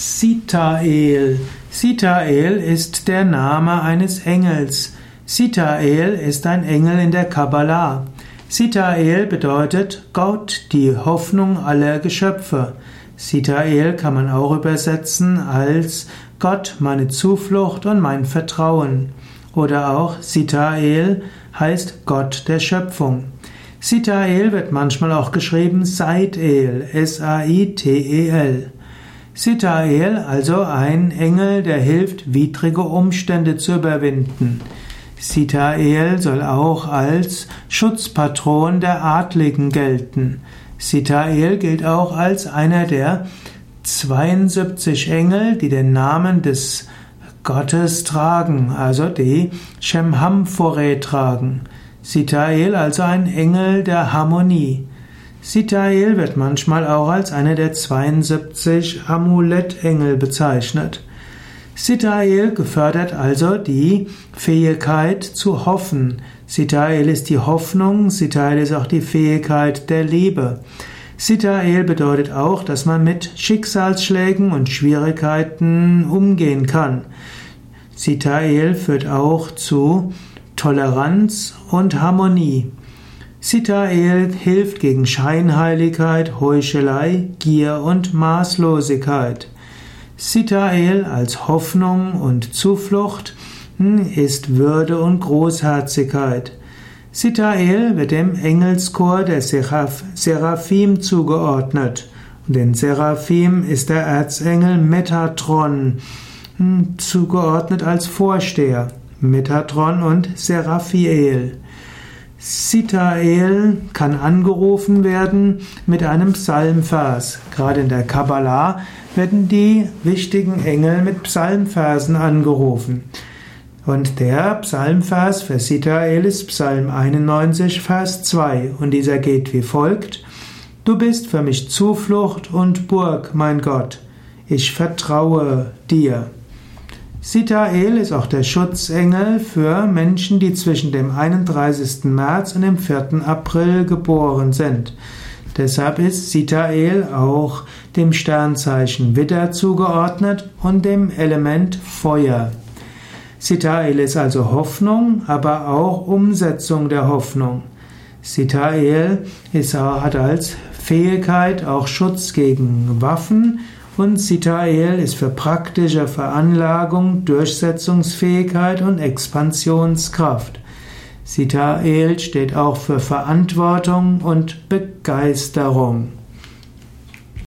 Sitael. Sitael ist der Name eines Engels. Sitael ist ein Engel in der Kabbalah. Sitael bedeutet Gott, die Hoffnung aller Geschöpfe. Sitael kann man auch übersetzen als Gott, meine Zuflucht und mein Vertrauen. Oder auch Sitael heißt Gott der Schöpfung. Sitael wird manchmal auch geschrieben Saitel, S-A-I-T-E-L. Sitael, also ein Engel, der hilft, widrige Umstände zu überwinden. Sitael soll auch als Schutzpatron der Adligen gelten. Sitael gilt auch als einer der 72 Engel, die den Namen des Gottes tragen, also die Shemhamphore tragen. Sitael also ein Engel der Harmonie. Sitael wird manchmal auch als einer der 72 Amulettengel bezeichnet. Sitael gefördert also die Fähigkeit zu hoffen. Sitael ist die Hoffnung, Sitael ist auch die Fähigkeit der Liebe. Sitael bedeutet auch, dass man mit Schicksalsschlägen und Schwierigkeiten umgehen kann. Sitael führt auch zu Toleranz und Harmonie. Sitael hilft gegen Scheinheiligkeit, Heuchelei, Gier und Maßlosigkeit. Sitael als Hoffnung und Zuflucht hm, ist Würde und Großherzigkeit. Sitael wird dem Engelschor der Seraph Seraphim zugeordnet. Und den Seraphim ist der Erzengel Metatron hm, zugeordnet als Vorsteher. Metatron und Seraphiel. Sitael kann angerufen werden mit einem Psalmvers. Gerade in der Kabbalah werden die wichtigen Engel mit Psalmversen angerufen. Und der Psalmvers für Sitael ist Psalm 91, Vers 2. Und dieser geht wie folgt. Du bist für mich Zuflucht und Burg, mein Gott. Ich vertraue dir. Sitael ist auch der Schutzengel für Menschen, die zwischen dem 31. März und dem 4. April geboren sind. Deshalb ist Sitael auch dem Sternzeichen Widder zugeordnet und dem Element Feuer. Sitael ist also Hoffnung, aber auch Umsetzung der Hoffnung. Sitael ist, hat als Fähigkeit auch Schutz gegen Waffen und Sitael ist für praktische Veranlagung, Durchsetzungsfähigkeit und Expansionskraft. Sitael steht auch für Verantwortung und Begeisterung.